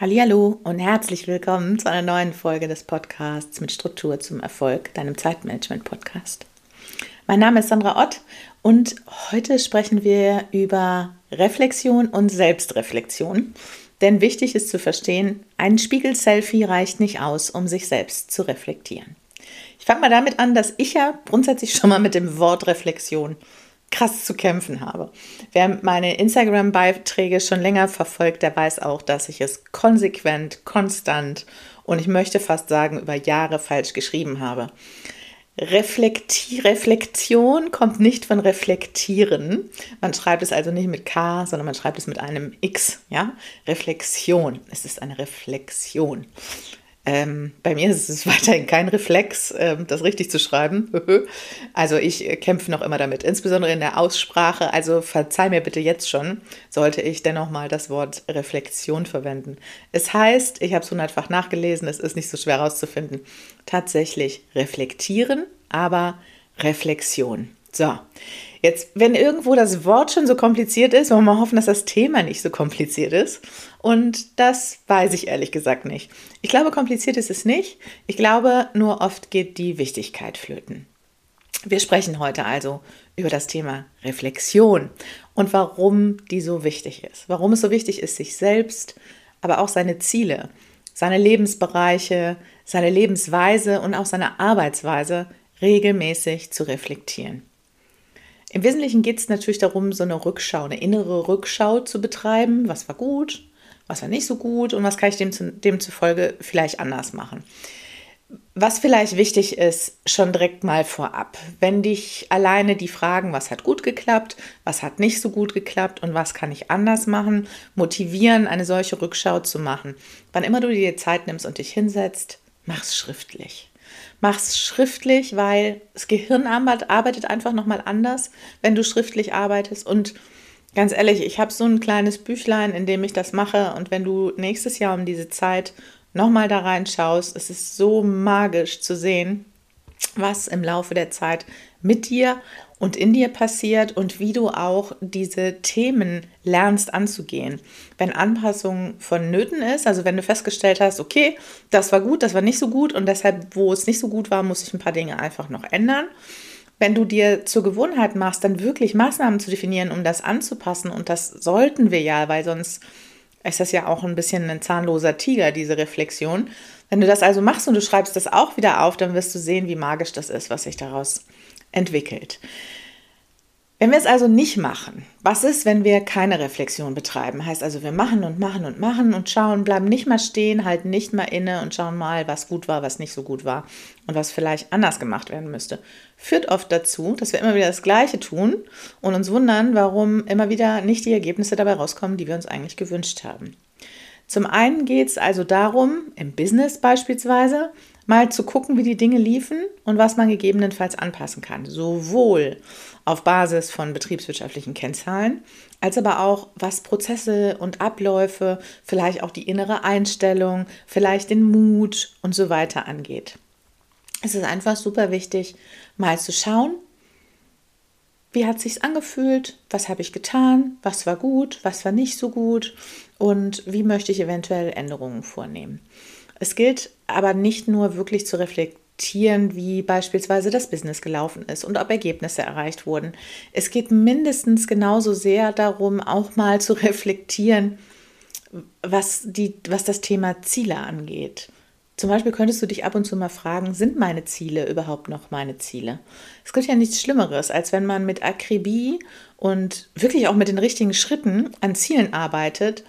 Hallo und herzlich willkommen zu einer neuen Folge des Podcasts mit Struktur zum Erfolg, deinem Zeitmanagement Podcast. Mein Name ist Sandra Ott und heute sprechen wir über Reflexion und Selbstreflexion. Denn wichtig ist zu verstehen, ein Spiegel-Selfie reicht nicht aus, um sich selbst zu reflektieren. Ich fange mal damit an, dass ich ja grundsätzlich schon mal mit dem Wort Reflexion krass zu kämpfen habe. Wer meine Instagram-Beiträge schon länger verfolgt, der weiß auch, dass ich es konsequent, konstant und ich möchte fast sagen über Jahre falsch geschrieben habe. Reflekti Reflexion kommt nicht von reflektieren. Man schreibt es also nicht mit K, sondern man schreibt es mit einem X. Ja? Reflexion. Es ist eine Reflexion. Ähm, bei mir ist es weiterhin kein Reflex, ähm, das richtig zu schreiben. also ich kämpfe noch immer damit, insbesondere in der Aussprache. Also verzeih mir bitte jetzt schon, sollte ich dennoch mal das Wort Reflexion verwenden. Es heißt, ich habe es hundertfach nachgelesen, es ist nicht so schwer herauszufinden, tatsächlich reflektieren, aber Reflexion. So, Jetzt, wenn irgendwo das Wort schon so kompliziert ist, wollen wir mal hoffen, dass das Thema nicht so kompliziert ist. Und das weiß ich ehrlich gesagt nicht. Ich glaube, kompliziert ist es nicht. Ich glaube, nur oft geht die Wichtigkeit flöten. Wir sprechen heute also über das Thema Reflexion und warum die so wichtig ist. Warum es so wichtig ist, sich selbst, aber auch seine Ziele, seine Lebensbereiche, seine Lebensweise und auch seine Arbeitsweise regelmäßig zu reflektieren. Im Wesentlichen geht es natürlich darum, so eine Rückschau, eine innere Rückschau zu betreiben. Was war gut, was war nicht so gut und was kann ich dem, demzufolge vielleicht anders machen. Was vielleicht wichtig ist, schon direkt mal vorab, wenn dich alleine die Fragen, was hat gut geklappt, was hat nicht so gut geklappt und was kann ich anders machen, motivieren, eine solche Rückschau zu machen. Wann immer du dir Zeit nimmst und dich hinsetzt, mach es schriftlich. Mach's schriftlich, weil das Gehirn arbeitet einfach nochmal anders, wenn du schriftlich arbeitest. Und ganz ehrlich, ich habe so ein kleines Büchlein, in dem ich das mache. Und wenn du nächstes Jahr um diese Zeit nochmal da reinschaust, es ist so magisch zu sehen, was im Laufe der Zeit mit dir und in dir passiert und wie du auch diese Themen lernst anzugehen. Wenn Anpassung vonnöten ist, also wenn du festgestellt hast, okay, das war gut, das war nicht so gut und deshalb, wo es nicht so gut war, muss ich ein paar Dinge einfach noch ändern. Wenn du dir zur Gewohnheit machst, dann wirklich Maßnahmen zu definieren, um das anzupassen und das sollten wir ja, weil sonst ist das ja auch ein bisschen ein zahnloser Tiger, diese Reflexion. Wenn du das also machst und du schreibst das auch wieder auf, dann wirst du sehen, wie magisch das ist, was sich daraus entwickelt. Wenn wir es also nicht machen, was ist, wenn wir keine Reflexion betreiben? Heißt also, wir machen und machen und machen und schauen, bleiben nicht mal stehen, halten nicht mal inne und schauen mal, was gut war, was nicht so gut war und was vielleicht anders gemacht werden müsste. Führt oft dazu, dass wir immer wieder das Gleiche tun und uns wundern, warum immer wieder nicht die Ergebnisse dabei rauskommen, die wir uns eigentlich gewünscht haben. Zum einen geht es also darum, im Business beispielsweise, mal zu gucken, wie die Dinge liefen und was man gegebenenfalls anpassen kann. Sowohl auf Basis von betriebswirtschaftlichen Kennzahlen, als aber auch was Prozesse und Abläufe, vielleicht auch die innere Einstellung, vielleicht den Mut und so weiter angeht. Es ist einfach super wichtig, mal zu schauen, wie hat sich's angefühlt, was habe ich getan, was war gut, was war nicht so gut und wie möchte ich eventuell Änderungen vornehmen. Es gilt aber nicht nur wirklich zu reflektieren, wie beispielsweise das Business gelaufen ist und ob Ergebnisse erreicht wurden. Es geht mindestens genauso sehr darum, auch mal zu reflektieren, was, die, was das Thema Ziele angeht. Zum Beispiel könntest du dich ab und zu mal fragen, sind meine Ziele überhaupt noch meine Ziele? Es gibt ja nichts Schlimmeres, als wenn man mit Akribie und wirklich auch mit den richtigen Schritten an Zielen arbeitet.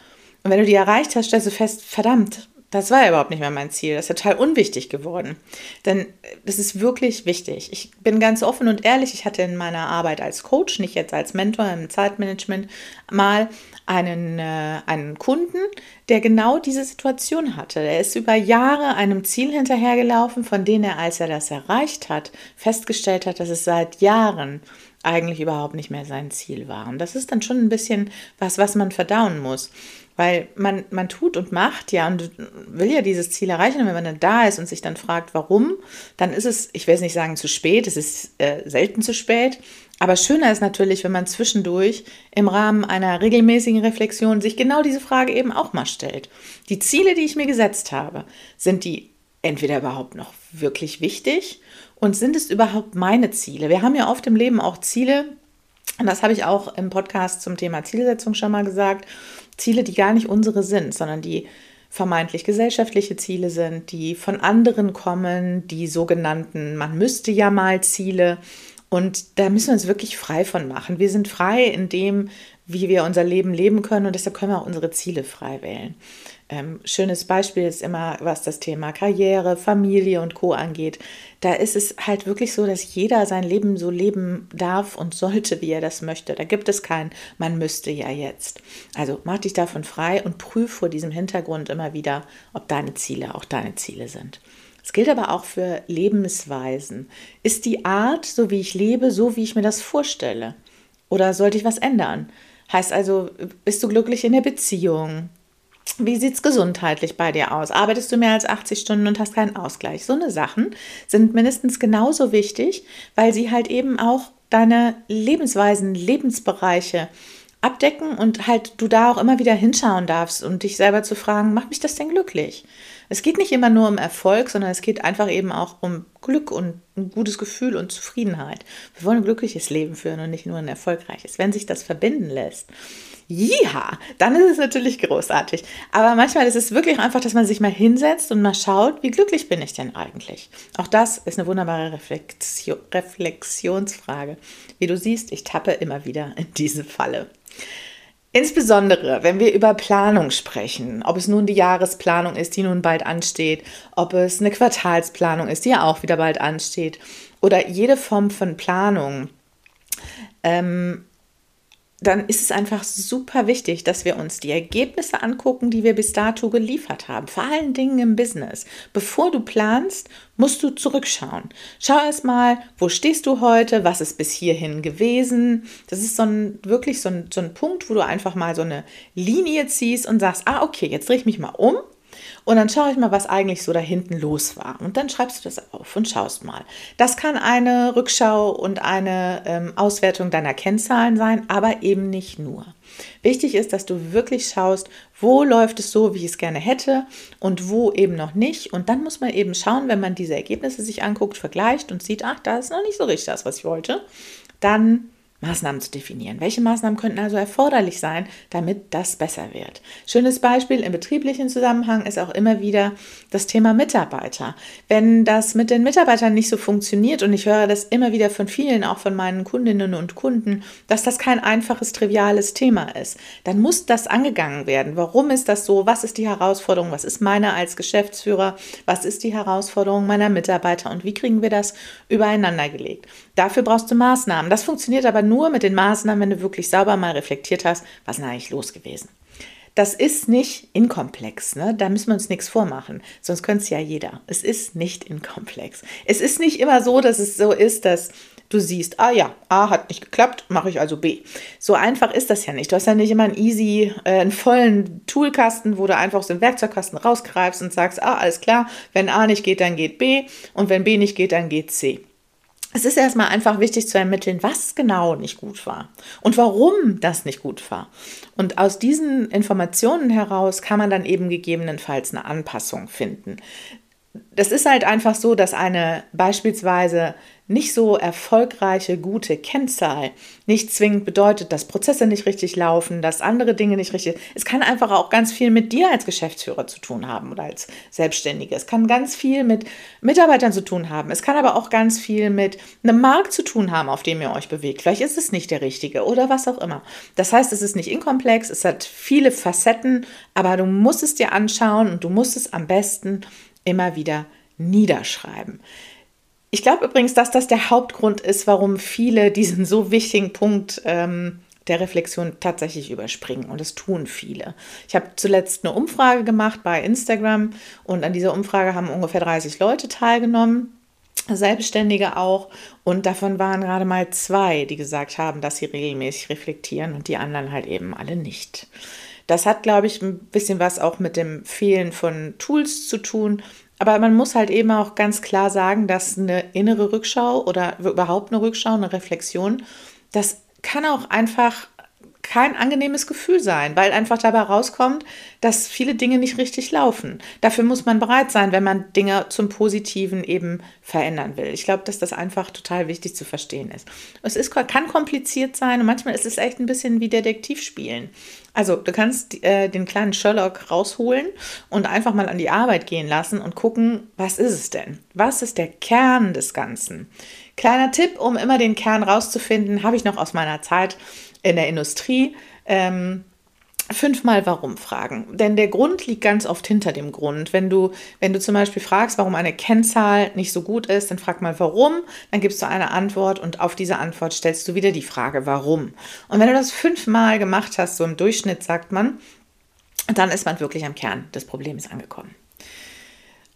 Und wenn du die erreicht hast, stellst du fest, verdammt, das war ja überhaupt nicht mehr mein Ziel. Das ist total unwichtig geworden. Denn das ist wirklich wichtig. Ich bin ganz offen und ehrlich. Ich hatte in meiner Arbeit als Coach, nicht jetzt als Mentor im Zeitmanagement, mal einen, äh, einen Kunden, der genau diese Situation hatte. Er ist über Jahre einem Ziel hinterhergelaufen, von dem er, als er das erreicht hat, festgestellt hat, dass es seit Jahren eigentlich überhaupt nicht mehr sein Ziel war. Und das ist dann schon ein bisschen was, was man verdauen muss. Weil man, man tut und macht ja und will ja dieses Ziel erreichen. Und wenn man dann da ist und sich dann fragt, warum, dann ist es, ich will es nicht sagen zu spät, es ist äh, selten zu spät. Aber schöner ist natürlich, wenn man zwischendurch im Rahmen einer regelmäßigen Reflexion sich genau diese Frage eben auch mal stellt. Die Ziele, die ich mir gesetzt habe, sind die entweder überhaupt noch wirklich wichtig und sind es überhaupt meine Ziele? Wir haben ja oft im Leben auch Ziele, und das habe ich auch im Podcast zum Thema Zielsetzung schon mal gesagt, Ziele, die gar nicht unsere sind, sondern die vermeintlich gesellschaftliche Ziele sind, die von anderen kommen, die sogenannten, man müsste ja mal Ziele. Und da müssen wir uns wirklich frei von machen. Wir sind frei in dem, wie wir unser Leben leben können und deshalb können wir auch unsere Ziele frei wählen. Ähm, schönes Beispiel ist immer, was das Thema Karriere, Familie und Co angeht. Da ist es halt wirklich so, dass jeder sein Leben so leben darf und sollte, wie er das möchte. Da gibt es kein, man müsste ja jetzt. Also mach dich davon frei und prüf vor diesem Hintergrund immer wieder, ob deine Ziele auch deine Ziele sind. Es gilt aber auch für Lebensweisen. Ist die Art, so wie ich lebe, so wie ich mir das vorstelle? Oder sollte ich was ändern? Heißt also, bist du glücklich in der Beziehung? Wie sieht es gesundheitlich bei dir aus? Arbeitest du mehr als 80 Stunden und hast keinen Ausgleich? So eine Sachen sind mindestens genauso wichtig, weil sie halt eben auch deine Lebensweisen, Lebensbereiche abdecken und halt du da auch immer wieder hinschauen darfst und dich selber zu fragen, macht mich das denn glücklich? Es geht nicht immer nur um Erfolg, sondern es geht einfach eben auch um Glück und ein gutes Gefühl und Zufriedenheit. Wir wollen ein glückliches Leben führen und nicht nur ein erfolgreiches. Wenn sich das verbinden lässt, ja, dann ist es natürlich großartig. Aber manchmal ist es wirklich einfach, dass man sich mal hinsetzt und mal schaut, wie glücklich bin ich denn eigentlich? Auch das ist eine wunderbare Reflexion, Reflexionsfrage. Wie du siehst, ich tappe immer wieder in diese Falle. Insbesondere, wenn wir über Planung sprechen, ob es nun die Jahresplanung ist, die nun bald ansteht, ob es eine Quartalsplanung ist, die ja auch wieder bald ansteht, oder jede Form von Planung, ähm, dann ist es einfach super wichtig, dass wir uns die Ergebnisse angucken, die wir bis dato geliefert haben. Vor allen Dingen im Business. Bevor du planst, musst du zurückschauen. Schau erst mal, wo stehst du heute? Was ist bis hierhin gewesen? Das ist so ein, wirklich so ein, so ein Punkt, wo du einfach mal so eine Linie ziehst und sagst, ah, okay, jetzt drehe ich mich mal um und dann schaue ich mal, was eigentlich so da hinten los war. Und dann schreibst du das auf und schaust mal. Das kann eine Rückschau und eine ähm, Auswertung deiner Kennzahlen sein, aber eben nicht nur. Wichtig ist, dass du wirklich schaust, wo läuft es so, wie ich es gerne hätte und wo eben noch nicht. Und dann muss man eben schauen, wenn man diese Ergebnisse sich anguckt, vergleicht und sieht, ach, da ist noch nicht so richtig das, was ich wollte, dann Maßnahmen zu definieren. Welche Maßnahmen könnten also erforderlich sein, damit das besser wird? Schönes Beispiel im betrieblichen Zusammenhang ist auch immer wieder das Thema Mitarbeiter. Wenn das mit den Mitarbeitern nicht so funktioniert und ich höre das immer wieder von vielen, auch von meinen Kundinnen und Kunden, dass das kein einfaches, triviales Thema ist, dann muss das angegangen werden. Warum ist das so? Was ist die Herausforderung? Was ist meine als Geschäftsführer? Was ist die Herausforderung meiner Mitarbeiter? Und wie kriegen wir das übereinander gelegt? Dafür brauchst du Maßnahmen. Das funktioniert aber nur mit den Maßnahmen, wenn du wirklich sauber mal reflektiert hast, was ist eigentlich los gewesen. Das ist nicht inkomplex, ne? da müssen wir uns nichts vormachen, sonst könnte es ja jeder. Es ist nicht inkomplex. Es ist nicht immer so, dass es so ist, dass du siehst, ah ja, A hat nicht geklappt, mache ich also B. So einfach ist das ja nicht. Du hast ja nicht immer einen easy, äh, einen vollen Toolkasten, wo du einfach aus dem Werkzeugkasten rausgreifst und sagst, ah, alles klar, wenn A nicht geht, dann geht B und wenn B nicht geht, dann geht C. Es ist erstmal einfach wichtig zu ermitteln, was genau nicht gut war und warum das nicht gut war. Und aus diesen Informationen heraus kann man dann eben gegebenenfalls eine Anpassung finden. Das ist halt einfach so, dass eine beispielsweise nicht so erfolgreiche, gute Kennzahl nicht zwingend bedeutet, dass Prozesse nicht richtig laufen, dass andere Dinge nicht richtig. Es kann einfach auch ganz viel mit dir als Geschäftsführer zu tun haben oder als Selbstständige. Es kann ganz viel mit Mitarbeitern zu tun haben. Es kann aber auch ganz viel mit einem Markt zu tun haben, auf dem ihr euch bewegt. Vielleicht ist es nicht der richtige oder was auch immer. Das heißt, es ist nicht inkomplex, es hat viele Facetten, aber du musst es dir anschauen und du musst es am besten immer wieder niederschreiben. Ich glaube übrigens, dass das der Hauptgrund ist, warum viele diesen so wichtigen Punkt ähm, der Reflexion tatsächlich überspringen. Und das tun viele. Ich habe zuletzt eine Umfrage gemacht bei Instagram und an dieser Umfrage haben ungefähr 30 Leute teilgenommen. Selbstständige auch. Und davon waren gerade mal zwei, die gesagt haben, dass sie regelmäßig reflektieren und die anderen halt eben alle nicht. Das hat, glaube ich, ein bisschen was auch mit dem Fehlen von Tools zu tun. Aber man muss halt eben auch ganz klar sagen, dass eine innere Rückschau oder überhaupt eine Rückschau, eine Reflexion, das kann auch einfach kein angenehmes Gefühl sein, weil einfach dabei rauskommt, dass viele Dinge nicht richtig laufen. Dafür muss man bereit sein, wenn man Dinge zum Positiven eben verändern will. Ich glaube, dass das einfach total wichtig zu verstehen ist. Es ist, kann kompliziert sein und manchmal ist es echt ein bisschen wie Detektivspielen. Also du kannst äh, den kleinen Sherlock rausholen und einfach mal an die Arbeit gehen lassen und gucken, was ist es denn? Was ist der Kern des Ganzen? Kleiner Tipp, um immer den Kern rauszufinden, habe ich noch aus meiner Zeit in der Industrie. Ähm, fünfmal warum fragen. Denn der Grund liegt ganz oft hinter dem Grund. Wenn du, wenn du zum Beispiel fragst, warum eine Kennzahl nicht so gut ist, dann frag mal warum, dann gibst du eine Antwort und auf diese Antwort stellst du wieder die Frage warum. Und wenn du das fünfmal gemacht hast, so im Durchschnitt sagt man, dann ist man wirklich am Kern des Problems angekommen.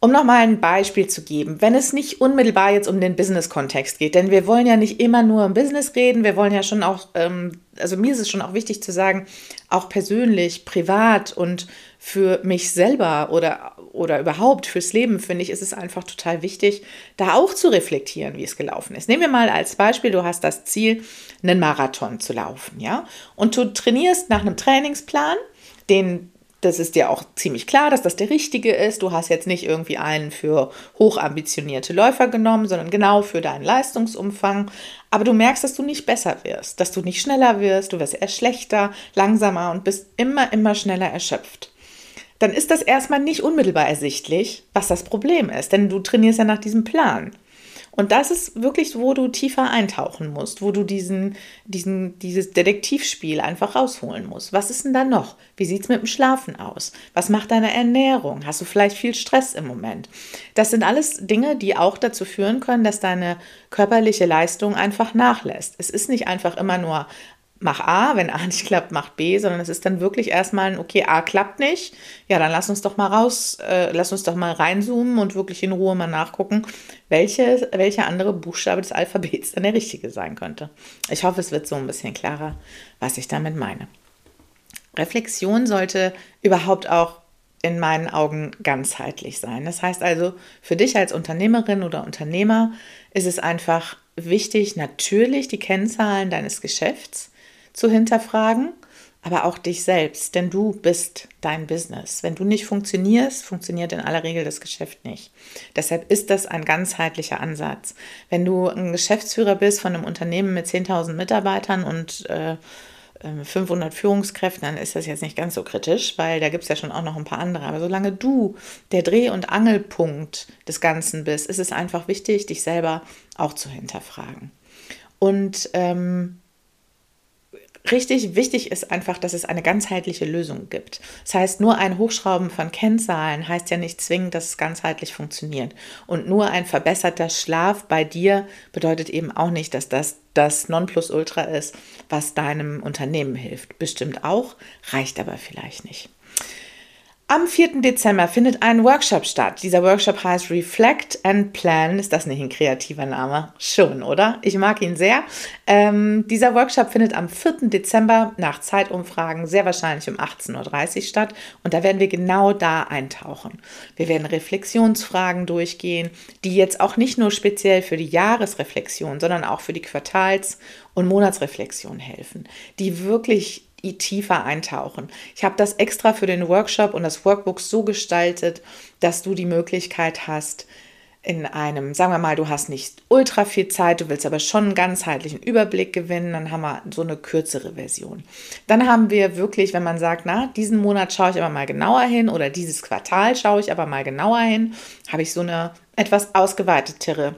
Um nochmal ein Beispiel zu geben, wenn es nicht unmittelbar jetzt um den Business-Kontext geht, denn wir wollen ja nicht immer nur im Business reden, wir wollen ja schon auch, ähm, also mir ist es schon auch wichtig zu sagen, auch persönlich, privat und für mich selber oder, oder überhaupt fürs Leben, finde ich, ist es einfach total wichtig, da auch zu reflektieren, wie es gelaufen ist. Nehmen wir mal als Beispiel, du hast das Ziel, einen Marathon zu laufen, ja, und du trainierst nach einem Trainingsplan, den das ist dir auch ziemlich klar, dass das der richtige ist. Du hast jetzt nicht irgendwie einen für hochambitionierte Läufer genommen, sondern genau für deinen Leistungsumfang. Aber du merkst, dass du nicht besser wirst, dass du nicht schneller wirst, du wirst eher schlechter, langsamer und bist immer, immer schneller erschöpft. Dann ist das erstmal nicht unmittelbar ersichtlich, was das Problem ist, denn du trainierst ja nach diesem Plan. Und das ist wirklich, wo du tiefer eintauchen musst, wo du diesen, diesen, dieses Detektivspiel einfach rausholen musst. Was ist denn da noch? Wie sieht es mit dem Schlafen aus? Was macht deine Ernährung? Hast du vielleicht viel Stress im Moment? Das sind alles Dinge, die auch dazu führen können, dass deine körperliche Leistung einfach nachlässt. Es ist nicht einfach immer nur mach A, wenn A nicht klappt, mach B, sondern es ist dann wirklich erstmal ein, okay, A klappt nicht, ja, dann lass uns doch mal raus, äh, lass uns doch mal reinzoomen und wirklich in Ruhe mal nachgucken, welche, welcher andere Buchstabe des Alphabets dann der richtige sein könnte. Ich hoffe, es wird so ein bisschen klarer, was ich damit meine. Reflexion sollte überhaupt auch in meinen Augen ganzheitlich sein. Das heißt also, für dich als Unternehmerin oder Unternehmer ist es einfach wichtig, natürlich die Kennzahlen deines Geschäfts zu hinterfragen, aber auch dich selbst, denn du bist dein Business. Wenn du nicht funktionierst, funktioniert in aller Regel das Geschäft nicht. Deshalb ist das ein ganzheitlicher Ansatz. Wenn du ein Geschäftsführer bist von einem Unternehmen mit 10.000 Mitarbeitern und äh, 500 äh, Führungskräften, dann ist das jetzt nicht ganz so kritisch, weil da gibt es ja schon auch noch ein paar andere. Aber solange du der Dreh- und Angelpunkt des Ganzen bist, ist es einfach wichtig, dich selber auch zu hinterfragen. Und ähm, Richtig wichtig ist einfach, dass es eine ganzheitliche Lösung gibt. Das heißt, nur ein Hochschrauben von Kennzahlen heißt ja nicht zwingend, dass es ganzheitlich funktioniert. Und nur ein verbesserter Schlaf bei dir bedeutet eben auch nicht, dass das das Nonplusultra ist, was deinem Unternehmen hilft. Bestimmt auch, reicht aber vielleicht nicht. Am 4. Dezember findet ein Workshop statt. Dieser Workshop heißt Reflect and Plan. Ist das nicht ein kreativer Name? Schon, oder? Ich mag ihn sehr. Ähm, dieser Workshop findet am 4. Dezember nach Zeitumfragen sehr wahrscheinlich um 18.30 Uhr statt. Und da werden wir genau da eintauchen. Wir werden Reflexionsfragen durchgehen, die jetzt auch nicht nur speziell für die Jahresreflexion, sondern auch für die Quartals- und Monatsreflexion helfen, die wirklich tiefer eintauchen. Ich habe das extra für den Workshop und das Workbook so gestaltet, dass du die Möglichkeit hast, in einem, sagen wir mal, du hast nicht ultra viel Zeit, du willst aber schon einen ganzheitlichen Überblick gewinnen, dann haben wir so eine kürzere Version. Dann haben wir wirklich, wenn man sagt, na, diesen Monat schaue ich aber mal genauer hin oder dieses Quartal schaue ich aber mal genauer hin, habe ich so eine etwas ausgeweitetere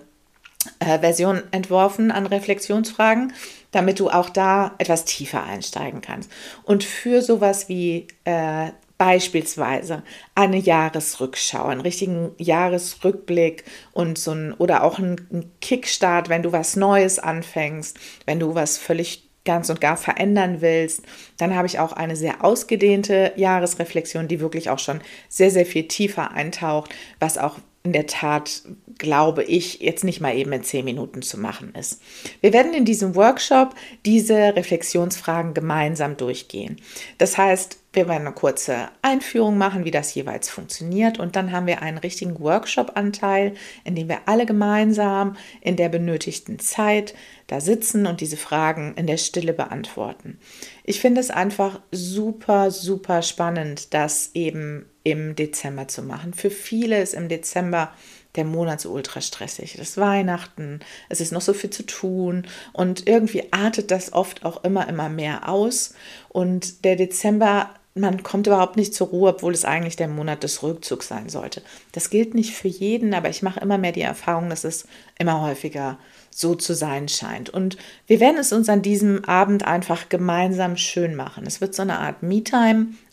äh, Version entworfen an Reflexionsfragen, damit du auch da etwas tiefer einsteigen kannst. Und für sowas wie äh, beispielsweise eine Jahresrückschau, einen richtigen Jahresrückblick und so ein oder auch ein Kickstart, wenn du was Neues anfängst, wenn du was völlig ganz und gar verändern willst, dann habe ich auch eine sehr ausgedehnte Jahresreflexion, die wirklich auch schon sehr, sehr viel tiefer eintaucht, was auch in der Tat, glaube ich, jetzt nicht mal eben in zehn Minuten zu machen ist. Wir werden in diesem Workshop diese Reflexionsfragen gemeinsam durchgehen. Das heißt, wir werden eine kurze Einführung machen, wie das jeweils funktioniert. Und dann haben wir einen richtigen Workshop-Anteil, in dem wir alle gemeinsam in der benötigten Zeit da sitzen und diese Fragen in der Stille beantworten. Ich finde es einfach super, super spannend, das eben im Dezember zu machen. Für viele ist im Dezember der Monat so ultra stressig. Das ist Weihnachten, es ist noch so viel zu tun und irgendwie artet das oft auch immer, immer mehr aus. Und der Dezember man kommt überhaupt nicht zur Ruhe, obwohl es eigentlich der Monat des Rückzugs sein sollte. Das gilt nicht für jeden, aber ich mache immer mehr die Erfahrung, dass es immer häufiger so zu sein scheint. Und wir werden es uns an diesem Abend einfach gemeinsam schön machen. Es wird so eine Art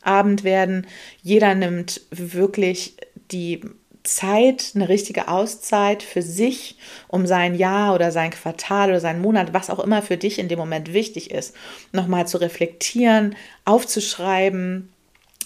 Me-Time-Abend werden. Jeder nimmt wirklich die Zeit, eine richtige Auszeit für sich, um sein Jahr oder sein Quartal oder seinen Monat, was auch immer für dich in dem Moment wichtig ist, nochmal zu reflektieren, aufzuschreiben.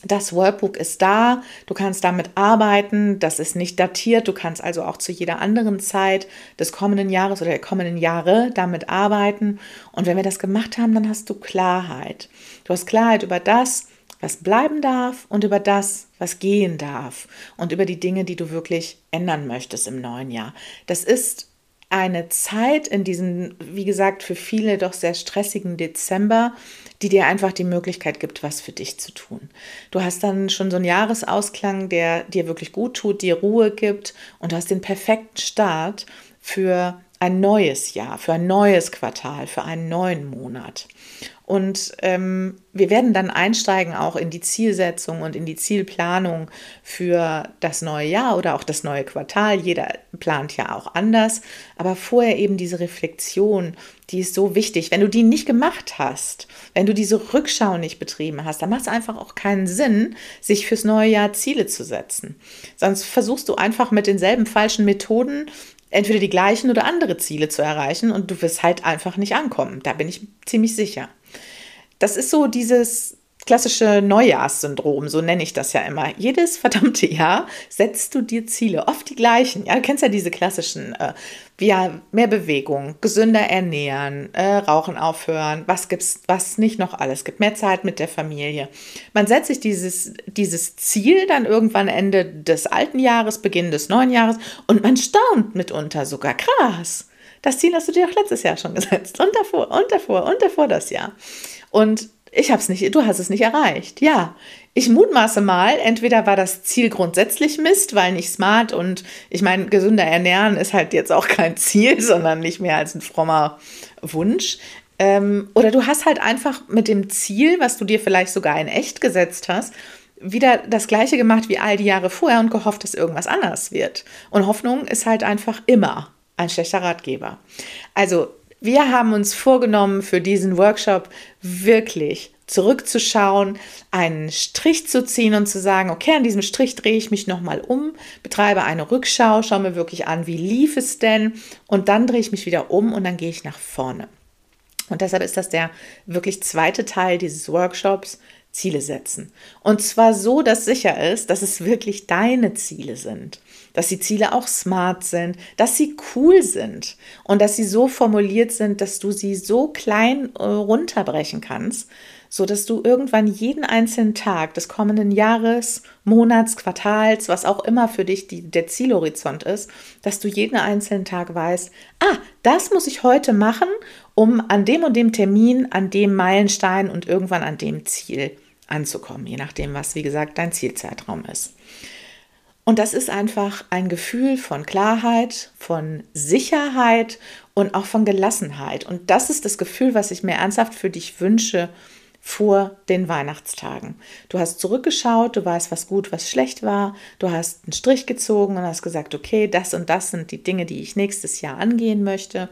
Das Workbook ist da, du kannst damit arbeiten, das ist nicht datiert, du kannst also auch zu jeder anderen Zeit des kommenden Jahres oder der kommenden Jahre damit arbeiten. Und wenn wir das gemacht haben, dann hast du Klarheit. Du hast Klarheit über das, was bleiben darf und über das, was gehen darf und über die Dinge, die du wirklich ändern möchtest im neuen Jahr. Das ist eine Zeit in diesem, wie gesagt, für viele doch sehr stressigen Dezember, die dir einfach die Möglichkeit gibt, was für dich zu tun. Du hast dann schon so einen Jahresausklang, der dir wirklich gut tut, dir Ruhe gibt und du hast den perfekten Start für ein neues Jahr, für ein neues Quartal, für einen neuen Monat. Und ähm, wir werden dann einsteigen auch in die Zielsetzung und in die Zielplanung für das neue Jahr oder auch das neue Quartal. Jeder plant ja auch anders. Aber vorher eben diese Reflexion, die ist so wichtig. Wenn du die nicht gemacht hast, wenn du diese Rückschau nicht betrieben hast, dann macht es einfach auch keinen Sinn, sich fürs neue Jahr Ziele zu setzen. Sonst versuchst du einfach mit denselben falschen Methoden entweder die gleichen oder andere Ziele zu erreichen und du wirst halt einfach nicht ankommen. Da bin ich ziemlich sicher. Das ist so dieses klassische Neujahrssyndrom, so nenne ich das ja immer. Jedes verdammte Jahr setzt du dir Ziele, oft die gleichen. Ja, du kennst ja diese klassischen, äh, ja, mehr Bewegung, gesünder ernähren, äh, Rauchen aufhören, was gibt's, was nicht noch alles gibt, mehr Zeit mit der Familie. Man setzt sich dieses, dieses Ziel dann irgendwann Ende des alten Jahres, Beginn des neuen Jahres und man staunt mitunter sogar krass. Das Ziel hast du dir auch letztes Jahr schon gesetzt und davor und davor und davor das Jahr. Und ich habe es nicht, du hast es nicht erreicht. Ja, ich mutmaße mal, entweder war das Ziel grundsätzlich Mist, weil nicht smart und ich meine, gesünder ernähren ist halt jetzt auch kein Ziel, sondern nicht mehr als ein frommer Wunsch. Ähm, oder du hast halt einfach mit dem Ziel, was du dir vielleicht sogar in echt gesetzt hast, wieder das gleiche gemacht wie all die Jahre vorher und gehofft, dass irgendwas anders wird. Und Hoffnung ist halt einfach immer ein schlechter Ratgeber. Also wir haben uns vorgenommen, für diesen Workshop wirklich zurückzuschauen, einen Strich zu ziehen und zu sagen, okay, an diesem Strich drehe ich mich nochmal um, betreibe eine Rückschau, schaue mir wirklich an, wie lief es denn und dann drehe ich mich wieder um und dann gehe ich nach vorne. Und deshalb ist das der wirklich zweite Teil dieses Workshops, Ziele setzen. Und zwar so, dass sicher ist, dass es wirklich deine Ziele sind dass die Ziele auch smart sind, dass sie cool sind und dass sie so formuliert sind, dass du sie so klein äh, runterbrechen kannst, so dass du irgendwann jeden einzelnen Tag des kommenden Jahres, Monats, Quartals, was auch immer für dich die, der Zielhorizont ist, dass du jeden einzelnen Tag weißt, ah, das muss ich heute machen, um an dem und dem Termin, an dem Meilenstein und irgendwann an dem Ziel anzukommen, je nachdem, was wie gesagt dein Zielzeitraum ist. Und das ist einfach ein Gefühl von Klarheit, von Sicherheit und auch von Gelassenheit. Und das ist das Gefühl, was ich mir ernsthaft für dich wünsche vor den Weihnachtstagen. Du hast zurückgeschaut, du weißt, was gut, was schlecht war, du hast einen Strich gezogen und hast gesagt, okay, das und das sind die Dinge, die ich nächstes Jahr angehen möchte.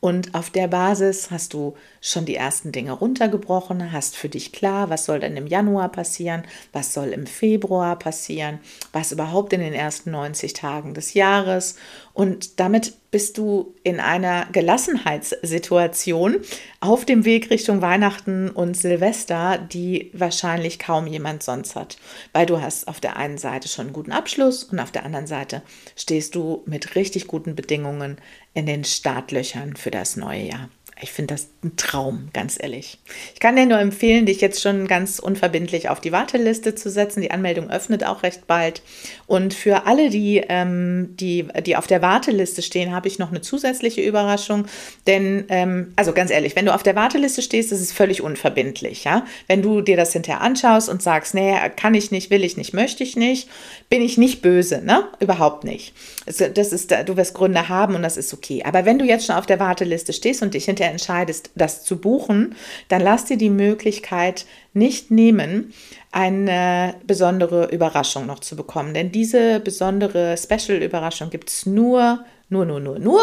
Und auf der Basis hast du schon die ersten Dinge runtergebrochen, hast für dich klar, was soll denn im Januar passieren, was soll im Februar passieren, was überhaupt in den ersten 90 Tagen des Jahres. Und damit bist du in einer Gelassenheitssituation auf dem Weg Richtung Weihnachten und Silvester, die wahrscheinlich kaum jemand sonst hat. Weil du hast auf der einen Seite schon einen guten Abschluss und auf der anderen Seite stehst du mit richtig guten Bedingungen in den Startlöchern für das neue Jahr. Ich finde das ein Traum, ganz ehrlich. Ich kann dir nur empfehlen, dich jetzt schon ganz unverbindlich auf die Warteliste zu setzen. Die Anmeldung öffnet auch recht bald. Und für alle, die, ähm, die, die auf der Warteliste stehen, habe ich noch eine zusätzliche Überraschung. Denn, ähm, also ganz ehrlich, wenn du auf der Warteliste stehst, ist es völlig unverbindlich. Ja? Wenn du dir das hinterher anschaust und sagst, nee, kann ich nicht, will ich nicht, möchte ich nicht, bin ich nicht böse, ne? Überhaupt nicht. Das ist, du wirst Gründe haben und das ist okay. Aber wenn du jetzt schon auf der Warteliste stehst und dich hinterher entscheidest, das zu buchen, dann lass dir die Möglichkeit nicht nehmen, eine besondere Überraschung noch zu bekommen. Denn diese besondere Special-Überraschung gibt es nur, nur, nur, nur, nur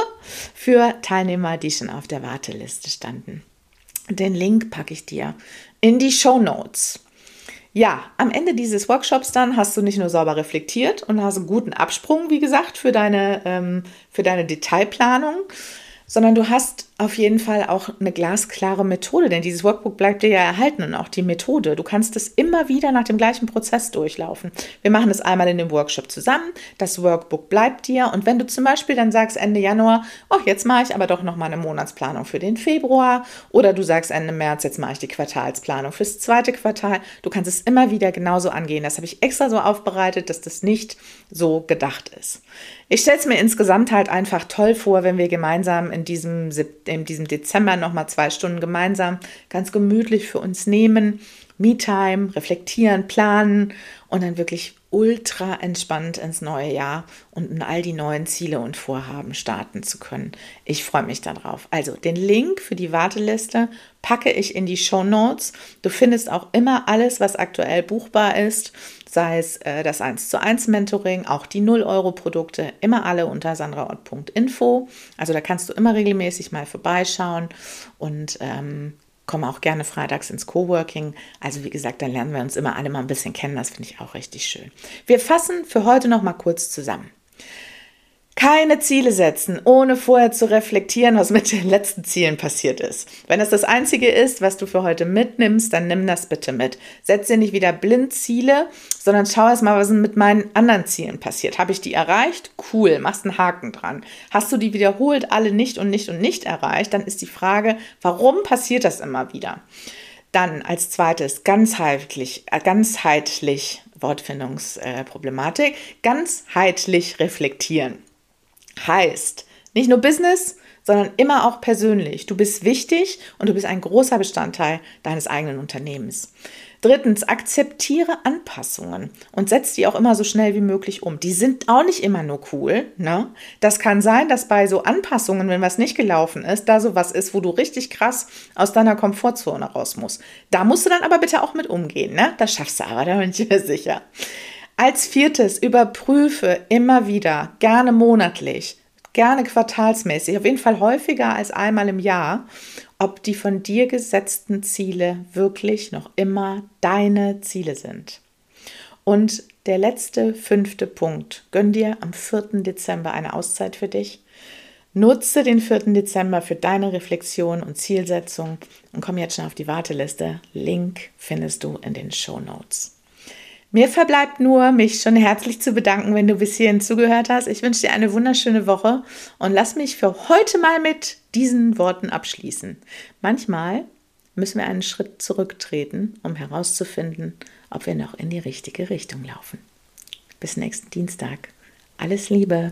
für Teilnehmer, die schon auf der Warteliste standen. Den Link packe ich dir in die Show Notes. Ja, am Ende dieses Workshops dann hast du nicht nur sauber reflektiert und hast einen guten Absprung, wie gesagt, für deine, ähm, für deine Detailplanung, sondern du hast auf jeden Fall auch eine glasklare Methode, denn dieses Workbook bleibt dir ja erhalten und auch die Methode. Du kannst es immer wieder nach dem gleichen Prozess durchlaufen. Wir machen es einmal in dem Workshop zusammen. Das Workbook bleibt dir und wenn du zum Beispiel dann sagst Ende Januar, oh, jetzt mache ich aber doch noch mal eine Monatsplanung für den Februar oder du sagst Ende März, jetzt mache ich die Quartalsplanung fürs zweite Quartal. Du kannst es immer wieder genauso angehen. Das habe ich extra so aufbereitet, dass das nicht so gedacht ist. Ich stelle es mir insgesamt halt einfach toll vor, wenn wir gemeinsam in diesem in diesem Dezember nochmal zwei Stunden gemeinsam ganz gemütlich für uns nehmen, Me-Time, reflektieren, planen und dann wirklich ultra entspannt ins neue Jahr und in all die neuen Ziele und Vorhaben starten zu können. Ich freue mich darauf. Also den Link für die Warteliste packe ich in die Show Notes. Du findest auch immer alles, was aktuell buchbar ist, sei es äh, das 1 zu 1 Mentoring, auch die 0 Euro Produkte, immer alle unter sandraort.info. Also da kannst du immer regelmäßig mal vorbeischauen und ähm, komme auch gerne freitags ins Coworking. Also wie gesagt, dann lernen wir uns immer alle mal ein bisschen kennen. Das finde ich auch richtig schön. Wir fassen für heute noch mal kurz zusammen. Keine Ziele setzen, ohne vorher zu reflektieren, was mit den letzten Zielen passiert ist. Wenn das das Einzige ist, was du für heute mitnimmst, dann nimm das bitte mit. Setz dir nicht wieder blind Ziele, sondern schau erst mal, was mit meinen anderen Zielen passiert. Habe ich die erreicht? Cool, machst einen Haken dran. Hast du die wiederholt alle nicht und nicht und nicht erreicht, dann ist die Frage, warum passiert das immer wieder? Dann als zweites ganzheitlich, äh, ganzheitlich Wortfindungsproblematik, ganzheitlich reflektieren. Heißt, nicht nur Business, sondern immer auch persönlich. Du bist wichtig und du bist ein großer Bestandteil deines eigenen Unternehmens. Drittens, akzeptiere Anpassungen und setz die auch immer so schnell wie möglich um. Die sind auch nicht immer nur cool. Ne? Das kann sein, dass bei so Anpassungen, wenn was nicht gelaufen ist, da so was ist, wo du richtig krass aus deiner Komfortzone raus musst. Da musst du dann aber bitte auch mit umgehen. Ne? Das schaffst du aber, da bin ich mir sicher. Als viertes, überprüfe immer wieder, gerne monatlich, gerne quartalsmäßig, auf jeden Fall häufiger als einmal im Jahr, ob die von dir gesetzten Ziele wirklich noch immer deine Ziele sind. Und der letzte, fünfte Punkt. Gönn dir am 4. Dezember eine Auszeit für dich. Nutze den 4. Dezember für deine Reflexion und Zielsetzung und komm jetzt schon auf die Warteliste. Link findest du in den Show Notes. Mir verbleibt nur, mich schon herzlich zu bedanken, wenn du bis hierhin zugehört hast. Ich wünsche dir eine wunderschöne Woche und lass mich für heute mal mit diesen Worten abschließen. Manchmal müssen wir einen Schritt zurücktreten, um herauszufinden, ob wir noch in die richtige Richtung laufen. Bis nächsten Dienstag. Alles Liebe.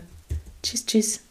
Tschüss, tschüss.